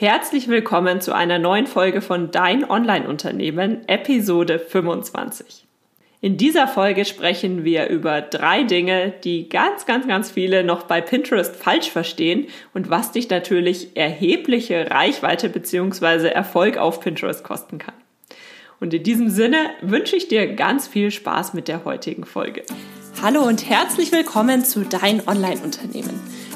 Herzlich willkommen zu einer neuen Folge von Dein Online-Unternehmen, Episode 25. In dieser Folge sprechen wir über drei Dinge, die ganz, ganz, ganz viele noch bei Pinterest falsch verstehen und was dich natürlich erhebliche Reichweite bzw. Erfolg auf Pinterest kosten kann. Und in diesem Sinne wünsche ich dir ganz viel Spaß mit der heutigen Folge. Hallo und herzlich willkommen zu Dein Online-Unternehmen.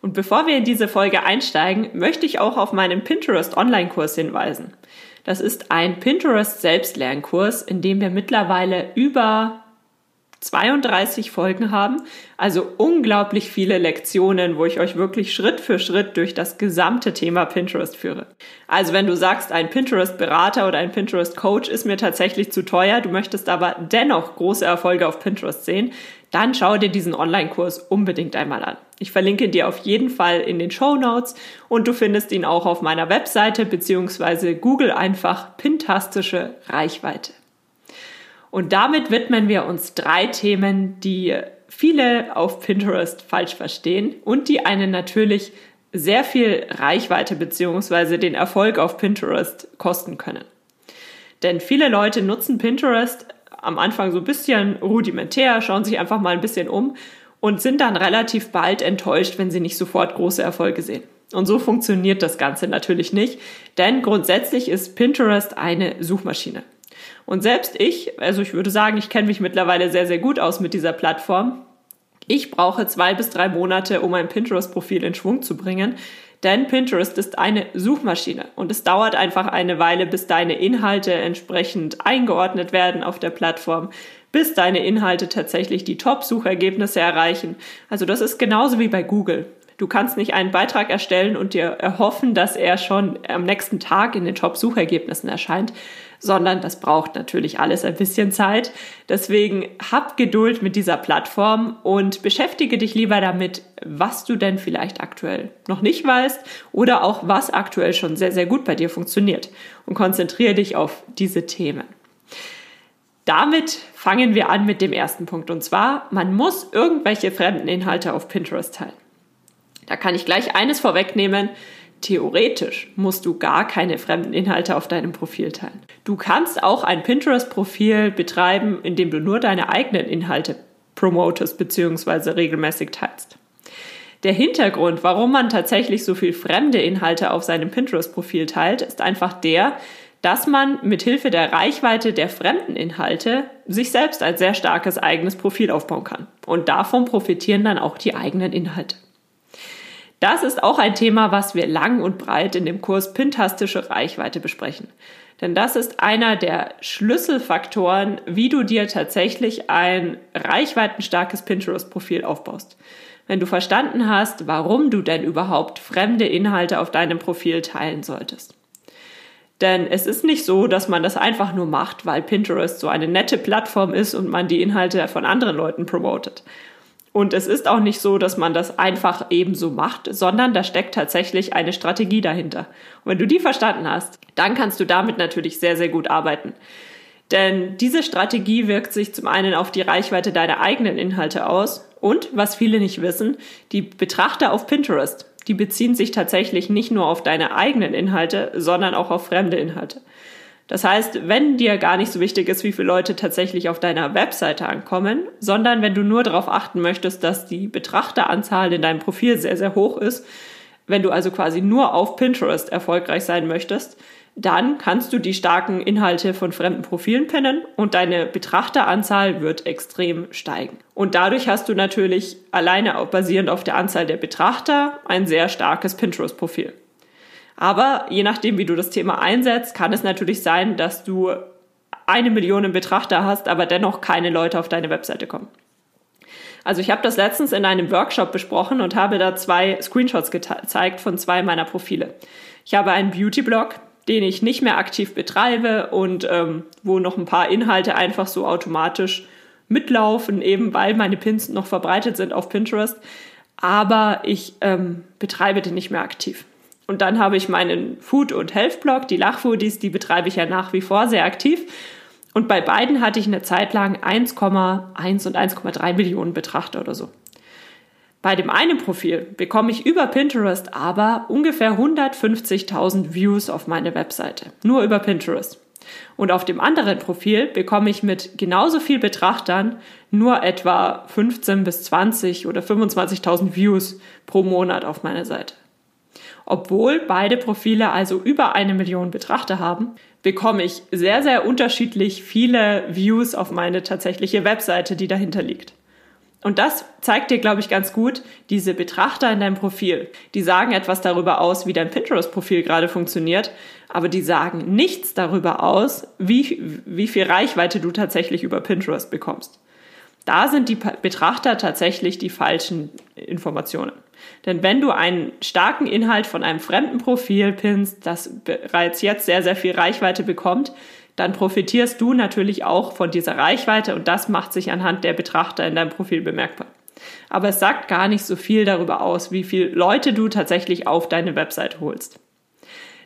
Und bevor wir in diese Folge einsteigen, möchte ich auch auf meinen Pinterest Online-Kurs hinweisen. Das ist ein Pinterest Selbstlernkurs, in dem wir mittlerweile über 32 Folgen haben, also unglaublich viele Lektionen, wo ich euch wirklich Schritt für Schritt durch das gesamte Thema Pinterest führe. Also wenn du sagst, ein Pinterest-Berater oder ein Pinterest-Coach ist mir tatsächlich zu teuer, du möchtest aber dennoch große Erfolge auf Pinterest sehen, dann schau dir diesen Online-Kurs unbedingt einmal an. Ich verlinke dir auf jeden Fall in den Show Notes und du findest ihn auch auf meiner Webseite beziehungsweise Google einfach Pintastische Reichweite. Und damit widmen wir uns drei Themen, die viele auf Pinterest falsch verstehen und die einen natürlich sehr viel Reichweite beziehungsweise den Erfolg auf Pinterest kosten können. Denn viele Leute nutzen Pinterest am Anfang so ein bisschen rudimentär, schauen sich einfach mal ein bisschen um und sind dann relativ bald enttäuscht, wenn sie nicht sofort große Erfolge sehen. Und so funktioniert das Ganze natürlich nicht, denn grundsätzlich ist Pinterest eine Suchmaschine. Und selbst ich, also ich würde sagen, ich kenne mich mittlerweile sehr, sehr gut aus mit dieser Plattform. Ich brauche zwei bis drei Monate, um mein Pinterest-Profil in Schwung zu bringen. Denn Pinterest ist eine Suchmaschine und es dauert einfach eine Weile, bis deine Inhalte entsprechend eingeordnet werden auf der Plattform, bis deine Inhalte tatsächlich die Top-Suchergebnisse erreichen. Also das ist genauso wie bei Google. Du kannst nicht einen Beitrag erstellen und dir erhoffen, dass er schon am nächsten Tag in den Top-Suchergebnissen erscheint, sondern das braucht natürlich alles ein bisschen Zeit. Deswegen hab Geduld mit dieser Plattform und beschäftige dich lieber damit, was du denn vielleicht aktuell noch nicht weißt oder auch was aktuell schon sehr, sehr gut bei dir funktioniert und konzentriere dich auf diese Themen. Damit fangen wir an mit dem ersten Punkt und zwar, man muss irgendwelche fremden Inhalte auf Pinterest teilen. Da kann ich gleich eines vorwegnehmen. Theoretisch musst du gar keine fremden Inhalte auf deinem Profil teilen. Du kannst auch ein Pinterest-Profil betreiben, in dem du nur deine eigenen Inhalte promotest bzw. regelmäßig teilst. Der Hintergrund, warum man tatsächlich so viel fremde Inhalte auf seinem Pinterest-Profil teilt, ist einfach der, dass man mit Hilfe der Reichweite der fremden Inhalte sich selbst ein sehr starkes eigenes Profil aufbauen kann. Und davon profitieren dann auch die eigenen Inhalte. Das ist auch ein Thema, was wir lang und breit in dem Kurs Pintastische Reichweite besprechen. Denn das ist einer der Schlüsselfaktoren, wie du dir tatsächlich ein reichweitenstarkes Pinterest-Profil aufbaust. Wenn du verstanden hast, warum du denn überhaupt fremde Inhalte auf deinem Profil teilen solltest. Denn es ist nicht so, dass man das einfach nur macht, weil Pinterest so eine nette Plattform ist und man die Inhalte von anderen Leuten promotet. Und es ist auch nicht so, dass man das einfach ebenso macht, sondern da steckt tatsächlich eine Strategie dahinter. Und wenn du die verstanden hast, dann kannst du damit natürlich sehr, sehr gut arbeiten. Denn diese Strategie wirkt sich zum einen auf die Reichweite deiner eigenen Inhalte aus und, was viele nicht wissen, die Betrachter auf Pinterest, die beziehen sich tatsächlich nicht nur auf deine eigenen Inhalte, sondern auch auf fremde Inhalte. Das heißt, wenn dir gar nicht so wichtig ist, wie viele Leute tatsächlich auf deiner Webseite ankommen, sondern wenn du nur darauf achten möchtest, dass die Betrachteranzahl in deinem Profil sehr, sehr hoch ist, wenn du also quasi nur auf Pinterest erfolgreich sein möchtest, dann kannst du die starken Inhalte von fremden Profilen pinnen und deine Betrachteranzahl wird extrem steigen. Und dadurch hast du natürlich alleine basierend auf der Anzahl der Betrachter ein sehr starkes Pinterest-Profil. Aber je nachdem, wie du das Thema einsetzt, kann es natürlich sein, dass du eine Million Betrachter hast, aber dennoch keine Leute auf deine Webseite kommen. Also ich habe das letztens in einem Workshop besprochen und habe da zwei Screenshots gezeigt von zwei meiner Profile. Ich habe einen Beauty-Blog, den ich nicht mehr aktiv betreibe und ähm, wo noch ein paar Inhalte einfach so automatisch mitlaufen, eben weil meine Pins noch verbreitet sind auf Pinterest. Aber ich ähm, betreibe den nicht mehr aktiv. Und dann habe ich meinen Food- und Health-Blog, die Lachfoodies, die betreibe ich ja nach wie vor sehr aktiv. Und bei beiden hatte ich eine Zeit lang 1,1 und 1,3 Millionen Betrachter oder so. Bei dem einen Profil bekomme ich über Pinterest aber ungefähr 150.000 Views auf meine Webseite. Nur über Pinterest. Und auf dem anderen Profil bekomme ich mit genauso viel Betrachtern nur etwa 15 bis 20 oder 25.000 Views pro Monat auf meiner Seite. Obwohl beide Profile also über eine Million Betrachter haben, bekomme ich sehr, sehr unterschiedlich viele Views auf meine tatsächliche Webseite, die dahinter liegt. Und das zeigt dir, glaube ich, ganz gut, diese Betrachter in deinem Profil. Die sagen etwas darüber aus, wie dein Pinterest-Profil gerade funktioniert, aber die sagen nichts darüber aus, wie, wie viel Reichweite du tatsächlich über Pinterest bekommst. Da sind die Betrachter tatsächlich die falschen Informationen. Denn wenn du einen starken Inhalt von einem fremden Profil pinnst, das bereits jetzt sehr, sehr viel Reichweite bekommt, dann profitierst du natürlich auch von dieser Reichweite und das macht sich anhand der Betrachter in deinem Profil bemerkbar. Aber es sagt gar nicht so viel darüber aus, wie viele Leute du tatsächlich auf deine Website holst.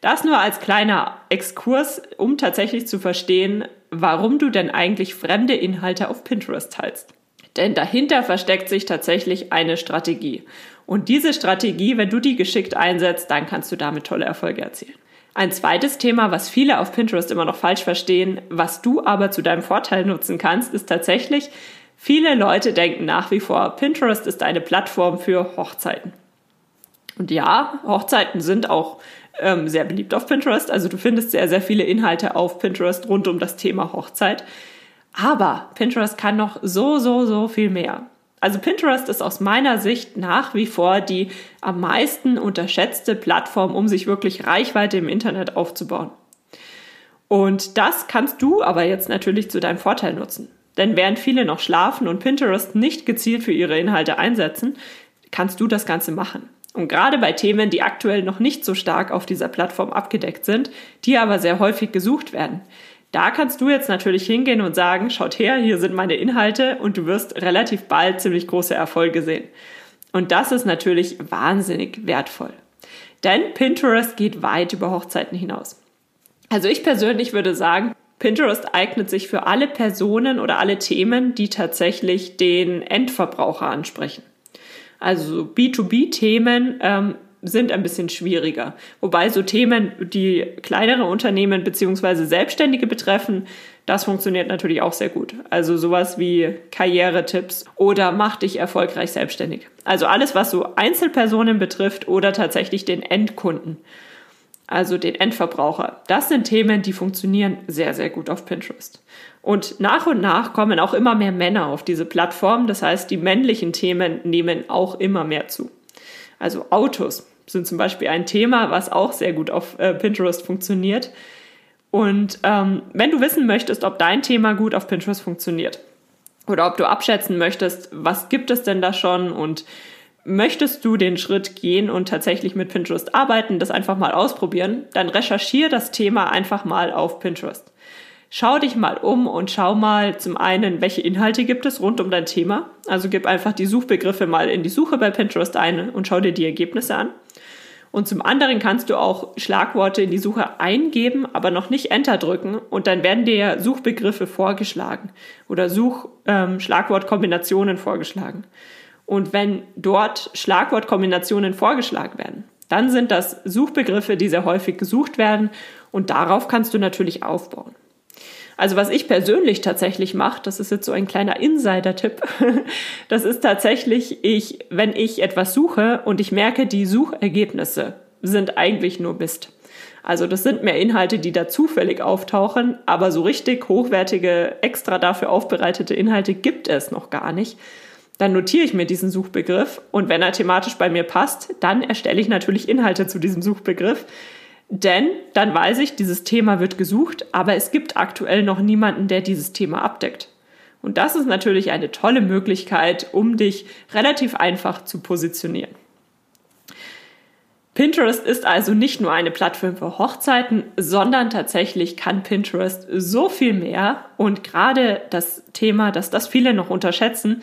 Das nur als kleiner Exkurs, um tatsächlich zu verstehen, warum du denn eigentlich fremde Inhalte auf Pinterest teilst. Denn dahinter versteckt sich tatsächlich eine Strategie. Und diese Strategie, wenn du die geschickt einsetzt, dann kannst du damit tolle Erfolge erzielen. Ein zweites Thema, was viele auf Pinterest immer noch falsch verstehen, was du aber zu deinem Vorteil nutzen kannst, ist tatsächlich, viele Leute denken nach wie vor, Pinterest ist eine Plattform für Hochzeiten. Und ja, Hochzeiten sind auch ähm, sehr beliebt auf Pinterest. Also du findest sehr, sehr viele Inhalte auf Pinterest rund um das Thema Hochzeit. Aber Pinterest kann noch so, so, so viel mehr. Also Pinterest ist aus meiner Sicht nach wie vor die am meisten unterschätzte Plattform, um sich wirklich Reichweite im Internet aufzubauen. Und das kannst du aber jetzt natürlich zu deinem Vorteil nutzen. Denn während viele noch schlafen und Pinterest nicht gezielt für ihre Inhalte einsetzen, kannst du das Ganze machen. Und gerade bei Themen, die aktuell noch nicht so stark auf dieser Plattform abgedeckt sind, die aber sehr häufig gesucht werden, da kannst du jetzt natürlich hingehen und sagen, schaut her, hier sind meine Inhalte und du wirst relativ bald ziemlich große Erfolge sehen. Und das ist natürlich wahnsinnig wertvoll. Denn Pinterest geht weit über Hochzeiten hinaus. Also ich persönlich würde sagen, Pinterest eignet sich für alle Personen oder alle Themen, die tatsächlich den Endverbraucher ansprechen. Also B2B-Themen ähm, sind ein bisschen schwieriger. Wobei so Themen, die kleinere Unternehmen beziehungsweise Selbstständige betreffen, das funktioniert natürlich auch sehr gut. Also sowas wie Karrieretipps oder mach dich erfolgreich selbstständig. Also alles, was so Einzelpersonen betrifft oder tatsächlich den Endkunden. Also den Endverbraucher. Das sind Themen, die funktionieren sehr, sehr gut auf Pinterest. Und nach und nach kommen auch immer mehr Männer auf diese Plattform. Das heißt, die männlichen Themen nehmen auch immer mehr zu. Also Autos sind zum Beispiel ein Thema, was auch sehr gut auf äh, Pinterest funktioniert. Und ähm, wenn du wissen möchtest, ob dein Thema gut auf Pinterest funktioniert oder ob du abschätzen möchtest, was gibt es denn da schon und möchtest du den Schritt gehen und tatsächlich mit Pinterest arbeiten, das einfach mal ausprobieren, dann recherchiere das Thema einfach mal auf Pinterest. Schau dich mal um und schau mal zum einen, welche Inhalte gibt es rund um dein Thema. Also gib einfach die Suchbegriffe mal in die Suche bei Pinterest ein und schau dir die Ergebnisse an. Und zum anderen kannst du auch Schlagworte in die Suche eingeben, aber noch nicht Enter drücken und dann werden dir Suchbegriffe vorgeschlagen oder Such-Schlagwortkombinationen ähm, vorgeschlagen. Und wenn dort Schlagwortkombinationen vorgeschlagen werden, dann sind das Suchbegriffe, die sehr häufig gesucht werden und darauf kannst du natürlich aufbauen. Also was ich persönlich tatsächlich mache, das ist jetzt so ein kleiner Insider-Tipp, das ist tatsächlich, ich, wenn ich etwas suche und ich merke, die Suchergebnisse sind eigentlich nur Mist. Also das sind mehr Inhalte, die da zufällig auftauchen, aber so richtig hochwertige, extra dafür aufbereitete Inhalte gibt es noch gar nicht. Dann notiere ich mir diesen Suchbegriff und wenn er thematisch bei mir passt, dann erstelle ich natürlich Inhalte zu diesem Suchbegriff, denn dann weiß ich, dieses Thema wird gesucht, aber es gibt aktuell noch niemanden, der dieses Thema abdeckt. Und das ist natürlich eine tolle Möglichkeit, um dich relativ einfach zu positionieren. Pinterest ist also nicht nur eine Plattform für Hochzeiten, sondern tatsächlich kann Pinterest so viel mehr. Und gerade das Thema, dass das viele noch unterschätzen,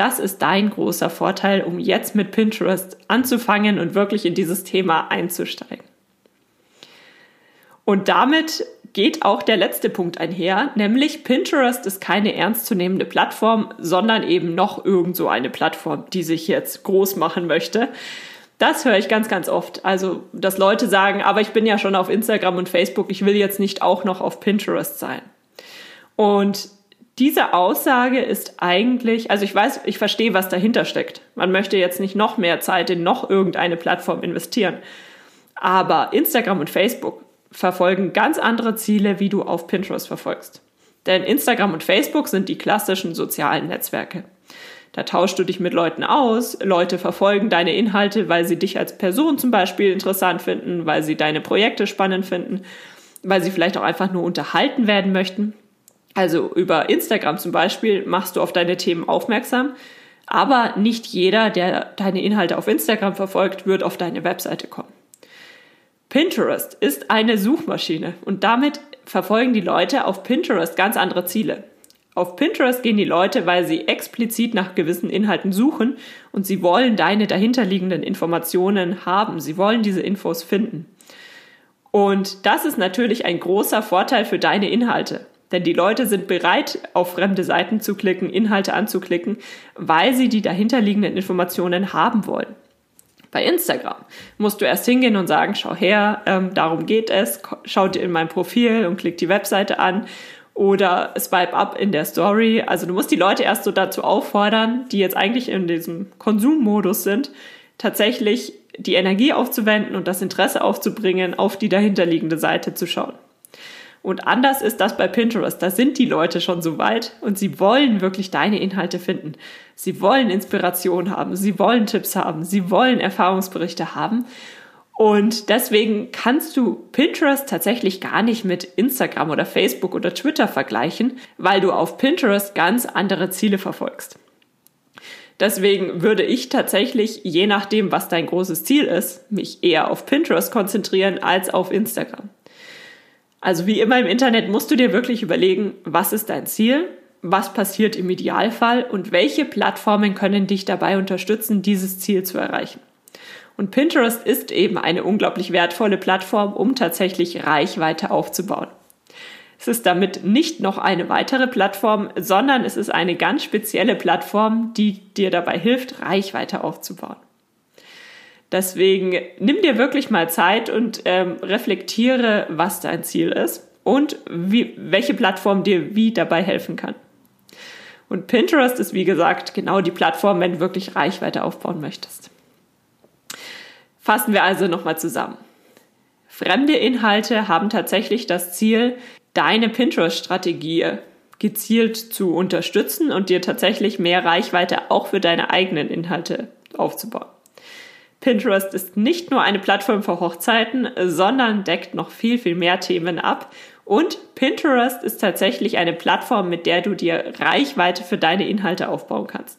das ist dein großer Vorteil, um jetzt mit Pinterest anzufangen und wirklich in dieses Thema einzusteigen. Und damit geht auch der letzte Punkt einher, nämlich Pinterest ist keine ernstzunehmende Plattform, sondern eben noch irgend so eine Plattform, die sich jetzt groß machen möchte. Das höre ich ganz, ganz oft. Also, dass Leute sagen, aber ich bin ja schon auf Instagram und Facebook, ich will jetzt nicht auch noch auf Pinterest sein. Und diese Aussage ist eigentlich, also ich weiß, ich verstehe, was dahinter steckt. Man möchte jetzt nicht noch mehr Zeit in noch irgendeine Plattform investieren. Aber Instagram und Facebook verfolgen ganz andere Ziele, wie du auf Pinterest verfolgst. Denn Instagram und Facebook sind die klassischen sozialen Netzwerke. Da tauschst du dich mit Leuten aus, Leute verfolgen deine Inhalte, weil sie dich als Person zum Beispiel interessant finden, weil sie deine Projekte spannend finden, weil sie vielleicht auch einfach nur unterhalten werden möchten. Also über Instagram zum Beispiel machst du auf deine Themen aufmerksam, aber nicht jeder, der deine Inhalte auf Instagram verfolgt, wird auf deine Webseite kommen. Pinterest ist eine Suchmaschine und damit verfolgen die Leute auf Pinterest ganz andere Ziele. Auf Pinterest gehen die Leute, weil sie explizit nach gewissen Inhalten suchen und sie wollen deine dahinterliegenden Informationen haben. Sie wollen diese Infos finden. Und das ist natürlich ein großer Vorteil für deine Inhalte. Denn die Leute sind bereit, auf fremde Seiten zu klicken, Inhalte anzuklicken, weil sie die dahinterliegenden Informationen haben wollen. Bei Instagram musst du erst hingehen und sagen, schau her, ähm, darum geht es, schau dir in mein Profil und klick die Webseite an oder swipe up in der Story. Also du musst die Leute erst so dazu auffordern, die jetzt eigentlich in diesem Konsummodus sind, tatsächlich die Energie aufzuwenden und das Interesse aufzubringen, auf die dahinterliegende Seite zu schauen. Und anders ist das bei Pinterest. Da sind die Leute schon so weit und sie wollen wirklich deine Inhalte finden. Sie wollen Inspiration haben, sie wollen Tipps haben, sie wollen Erfahrungsberichte haben. Und deswegen kannst du Pinterest tatsächlich gar nicht mit Instagram oder Facebook oder Twitter vergleichen, weil du auf Pinterest ganz andere Ziele verfolgst. Deswegen würde ich tatsächlich, je nachdem, was dein großes Ziel ist, mich eher auf Pinterest konzentrieren als auf Instagram. Also wie immer im Internet musst du dir wirklich überlegen, was ist dein Ziel, was passiert im Idealfall und welche Plattformen können dich dabei unterstützen, dieses Ziel zu erreichen. Und Pinterest ist eben eine unglaublich wertvolle Plattform, um tatsächlich Reichweite aufzubauen. Es ist damit nicht noch eine weitere Plattform, sondern es ist eine ganz spezielle Plattform, die dir dabei hilft, Reichweite aufzubauen. Deswegen nimm dir wirklich mal Zeit und ähm, reflektiere, was dein Ziel ist und wie, welche Plattform dir wie dabei helfen kann. Und Pinterest ist, wie gesagt, genau die Plattform, wenn du wirklich Reichweite aufbauen möchtest. Fassen wir also nochmal zusammen. Fremde Inhalte haben tatsächlich das Ziel, deine Pinterest-Strategie gezielt zu unterstützen und dir tatsächlich mehr Reichweite auch für deine eigenen Inhalte aufzubauen. Pinterest ist nicht nur eine Plattform für Hochzeiten, sondern deckt noch viel, viel mehr Themen ab. Und Pinterest ist tatsächlich eine Plattform, mit der du dir Reichweite für deine Inhalte aufbauen kannst.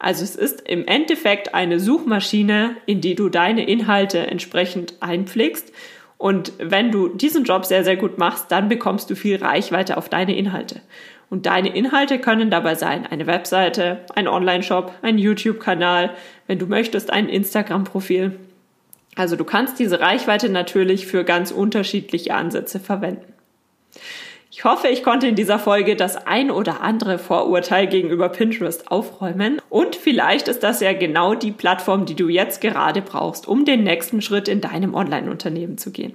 Also es ist im Endeffekt eine Suchmaschine, in die du deine Inhalte entsprechend einpflegst. Und wenn du diesen Job sehr, sehr gut machst, dann bekommst du viel Reichweite auf deine Inhalte. Und deine Inhalte können dabei sein eine Webseite, ein Online-Shop, ein YouTube-Kanal, wenn du möchtest, ein Instagram-Profil. Also du kannst diese Reichweite natürlich für ganz unterschiedliche Ansätze verwenden. Ich hoffe, ich konnte in dieser Folge das ein oder andere Vorurteil gegenüber Pinterest aufräumen und vielleicht ist das ja genau die Plattform, die du jetzt gerade brauchst, um den nächsten Schritt in deinem Online-Unternehmen zu gehen.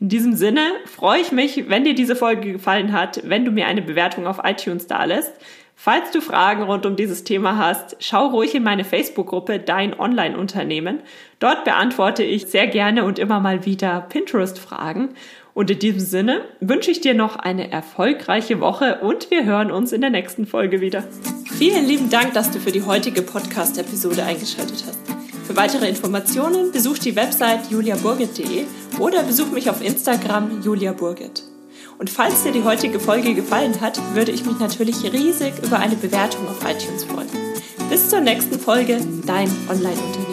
In diesem Sinne freue ich mich, wenn dir diese Folge gefallen hat, wenn du mir eine Bewertung auf iTunes da lässt. Falls du Fragen rund um dieses Thema hast, schau ruhig in meine Facebook-Gruppe Dein Online-Unternehmen. Dort beantworte ich sehr gerne und immer mal wieder Pinterest-Fragen und in diesem Sinne wünsche ich dir noch eine erfolgreiche Woche und wir hören uns in der nächsten Folge wieder. Vielen lieben Dank, dass du für die heutige Podcast-Episode eingeschaltet hast. Für weitere Informationen besuch die Website juliaburgit.de oder besuch mich auf Instagram juliaburgit. Und falls dir die heutige Folge gefallen hat, würde ich mich natürlich riesig über eine Bewertung auf iTunes freuen. Bis zur nächsten Folge, dein Online-Unternehmen.